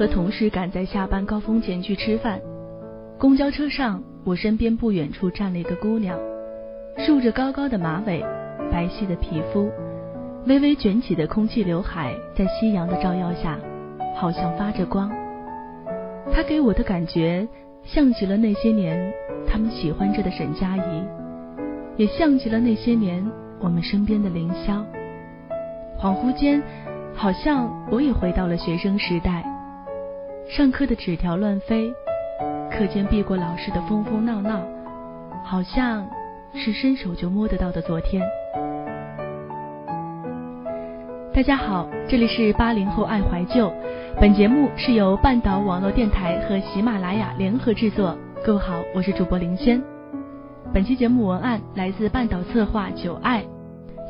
和同事赶在下班高峰前去吃饭，公交车上，我身边不远处站了一个姑娘，梳着高高的马尾，白皙的皮肤，微微卷起的空气刘海在夕阳的照耀下，好像发着光。她给我的感觉，像极了那些年他们喜欢着的沈佳宜，也像极了那些年我们身边的凌霄。恍惚间。好像我也回到了学生时代，上课的纸条乱飞，课间避过老师的疯疯闹闹，好像是伸手就摸得到的昨天。大家好，这里是八零后爱怀旧，本节目是由半岛网络电台和喜马拉雅联合制作。各位好，我是主播林轩。本期节目文案来自半岛策划九爱。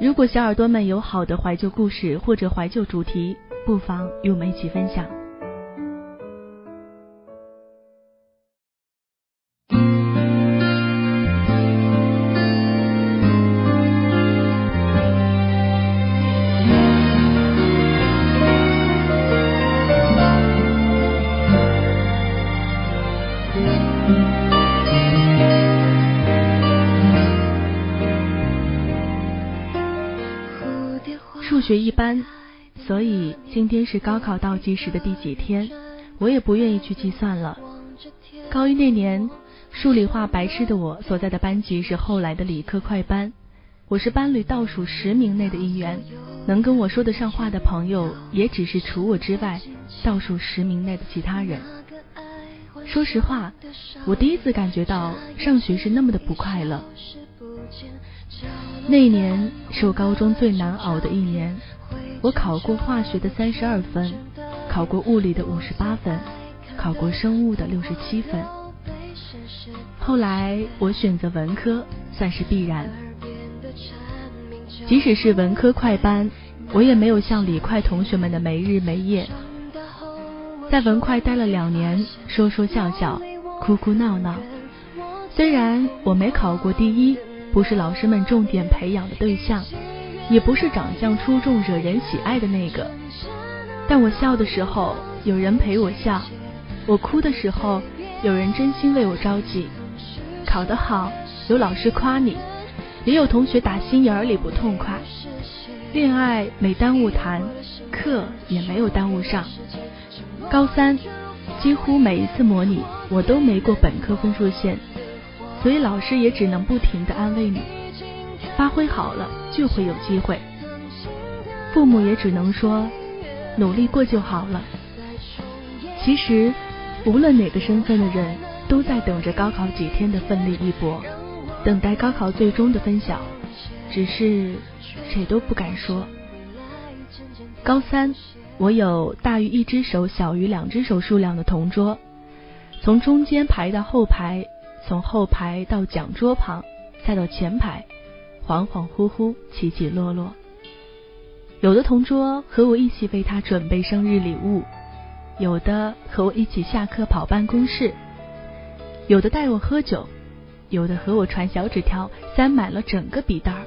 如果小耳朵们有好的怀旧故事或者怀旧主题，不妨与我们一起分享。学一般，所以今天是高考倒计时的第几天，我也不愿意去计算了。高一那年，数理化白痴的我所在的班级是后来的理科快班，我是班里倒数十名内的一员，能跟我说得上话的朋友也只是除我之外倒数十名内的其他人。说实话，我第一次感觉到上学是那么的不快乐。那一年是我高中最难熬的一年，我考过化学的三十二分，考过物理的五十八分，考过生物的六十七分。后来我选择文科，算是必然。即使是文科快班，我也没有像理快同学们的没日没夜。在文快待了两年，说说笑笑，哭哭闹闹。虽然我没考过第一。不是老师们重点培养的对象，也不是长相出众、惹人喜爱的那个。但我笑的时候，有人陪我笑；我哭的时候，有人真心为我着急。考得好，有老师夸你，也有同学打心眼里不痛快。恋爱没耽误谈，课也没有耽误上。高三，几乎每一次模拟，我都没过本科分数线。所以老师也只能不停的安慰你，发挥好了就会有机会。父母也只能说，努力过就好了。其实，无论哪个身份的人，都在等着高考几天的奋力一搏，等待高考最终的分晓。只是谁都不敢说。高三，我有大于一只手、小于两只手数量的同桌，从中间排到后排。从后排到讲桌旁，再到前排，恍恍惚惚，起起落落。有的同桌和我一起为他准备生日礼物，有的和我一起下课跑办公室，有的带我喝酒，有的和我传小纸条，塞满了整个笔袋儿，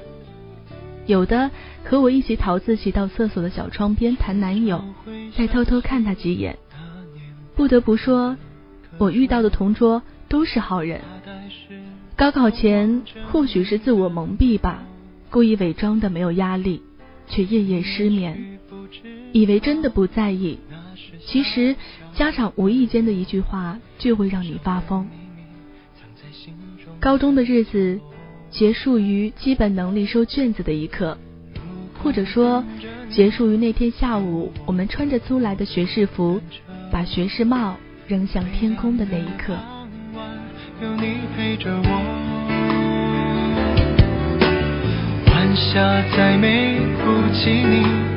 有的和我一起逃自习到厕所的小窗边谈男友，再偷偷看他几眼。不得不说，我遇到的同桌。都是好人。高考前或许是自我蒙蔽吧，故意伪装的没有压力，却夜夜失眠，以为真的不在意，其实家长无意间的一句话就会让你发疯。高中的日子结束于基本能力收卷子的一刻，或者说结束于那天下午我们穿着租来的学士服，把学士帽扔向天空的那一刻。有你陪着我，晚霞再美不及你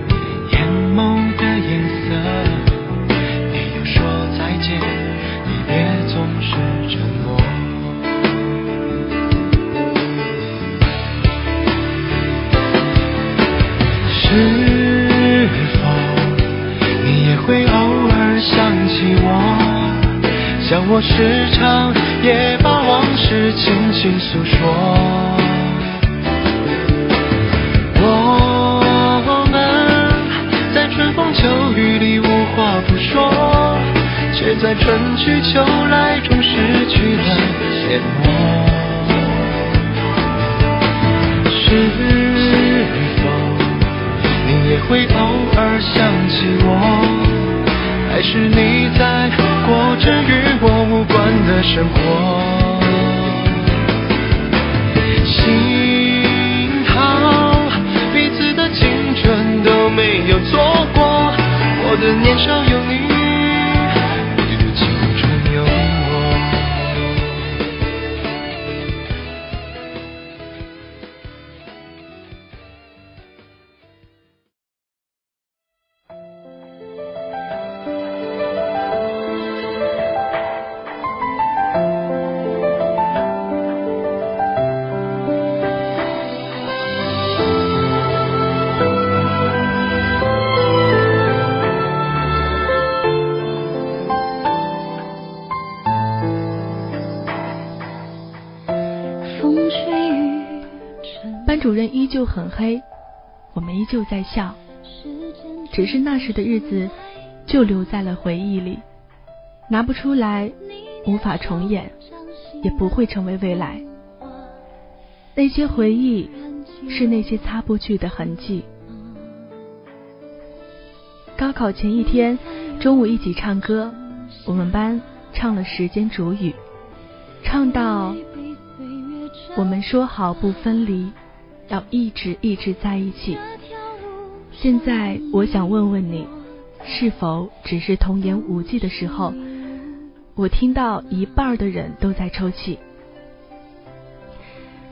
像我时常。也把往事轻轻诉说，我们在春风秋雨里无话不说。却在春去秋来中失去了联络。是否你也会偶尔想起我？还是你生活？幸好彼此的青春都没有错过，我的年少人依旧很黑，我们依旧在笑，只是那时的日子就留在了回忆里，拿不出来，无法重演，也不会成为未来。那些回忆是那些擦不去的痕迹。高考前一天中午一起唱歌，我们班唱了《时间煮雨》，唱到我们说好不分离。要一直一直在一起。现在我想问问你，是否只是童言无忌的时候？我听到一半的人都在抽泣。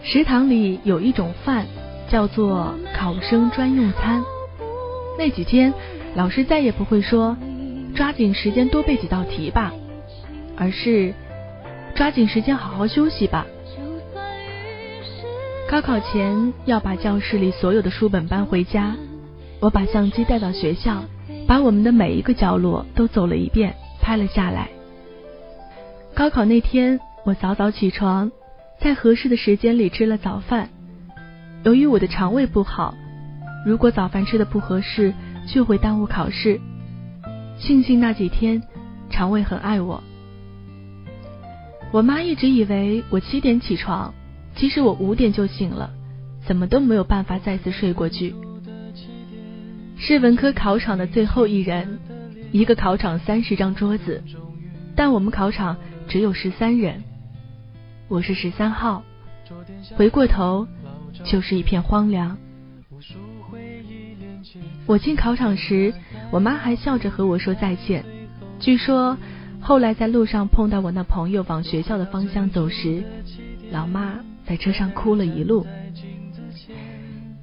食堂里有一种饭叫做考生专用餐。那几天，老师再也不会说抓紧时间多背几道题吧，而是抓紧时间好好休息吧。高考前要把教室里所有的书本搬回家，我把相机带到学校，把我们的每一个角落都走了一遍，拍了下来。高考那天，我早早起床，在合适的时间里吃了早饭。由于我的肠胃不好，如果早饭吃的不合适，就会耽误考试。庆幸那几天肠胃很爱我。我妈一直以为我七点起床。其实我五点就醒了，怎么都没有办法再次睡过去。是文科考场的最后一人，一个考场三十张桌子，但我们考场只有十三人，我是十三号。回过头就是一片荒凉。我进考场时，我妈还笑着和我说再见。据说后来在路上碰到我那朋友往学校的方向走时，老妈。在车上哭了一路。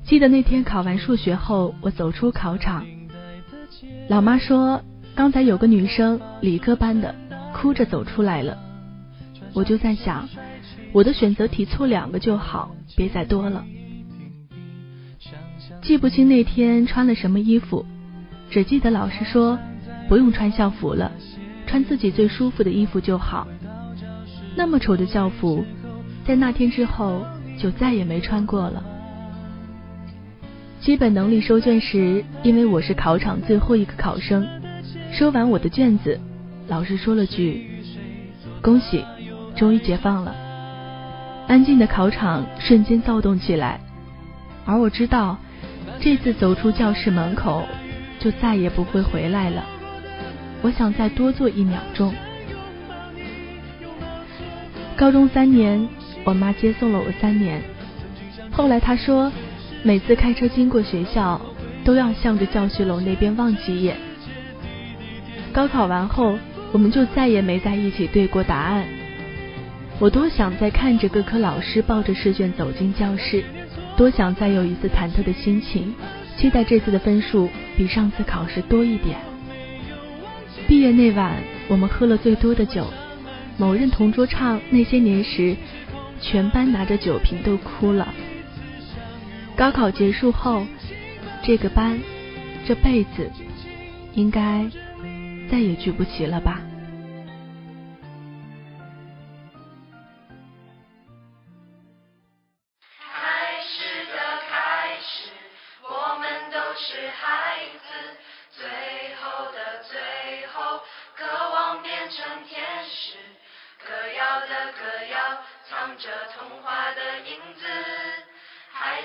记得那天考完数学后，我走出考场，老妈说刚才有个女生理科班的哭着走出来了。我就在想，我的选择题错两个就好，别再多了。记不清那天穿了什么衣服，只记得老师说不用穿校服了，穿自己最舒服的衣服就好。那么丑的校服。在那天之后，就再也没穿过了。基本能力收卷时，因为我是考场最后一个考生，收完我的卷子，老师说了句：“恭喜，终于解放了。”安静的考场瞬间躁动起来，而我知道，这次走出教室门口，就再也不会回来了。我想再多坐一秒钟。高中三年。我妈接送了我三年，后来她说，每次开车经过学校，都要向着教学楼那边望几眼。高考完后，我们就再也没在一起对过答案。我多想再看着各科老师抱着试卷走进教室，多想再有一次忐忑的心情，期待这次的分数比上次考试多一点。毕业那晚，我们喝了最多的酒，某任同桌唱那些年时。全班拿着酒瓶都哭了。高考结束后，这个班这辈子应该再也聚不齐了吧。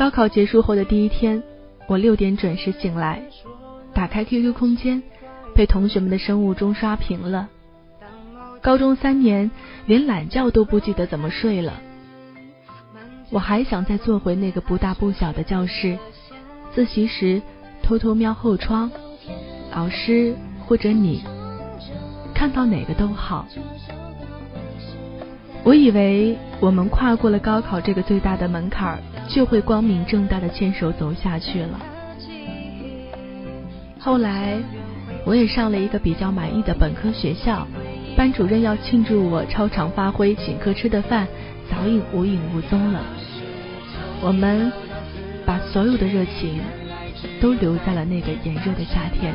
高考结束后的第一天，我六点准时醒来，打开 QQ 空间，被同学们的生物钟刷屏了。高中三年，连懒觉都不记得怎么睡了。我还想再坐回那个不大不小的教室，自习时偷偷瞄后窗，老师或者你，看到哪个都好。我以为我们跨过了高考这个最大的门槛儿，就会光明正大的牵手走下去了。后来我也上了一个比较满意的本科学校，班主任要庆祝我超常发挥，请客吃的饭早已无影无踪了。我们把所有的热情都留在了那个炎热的夏天。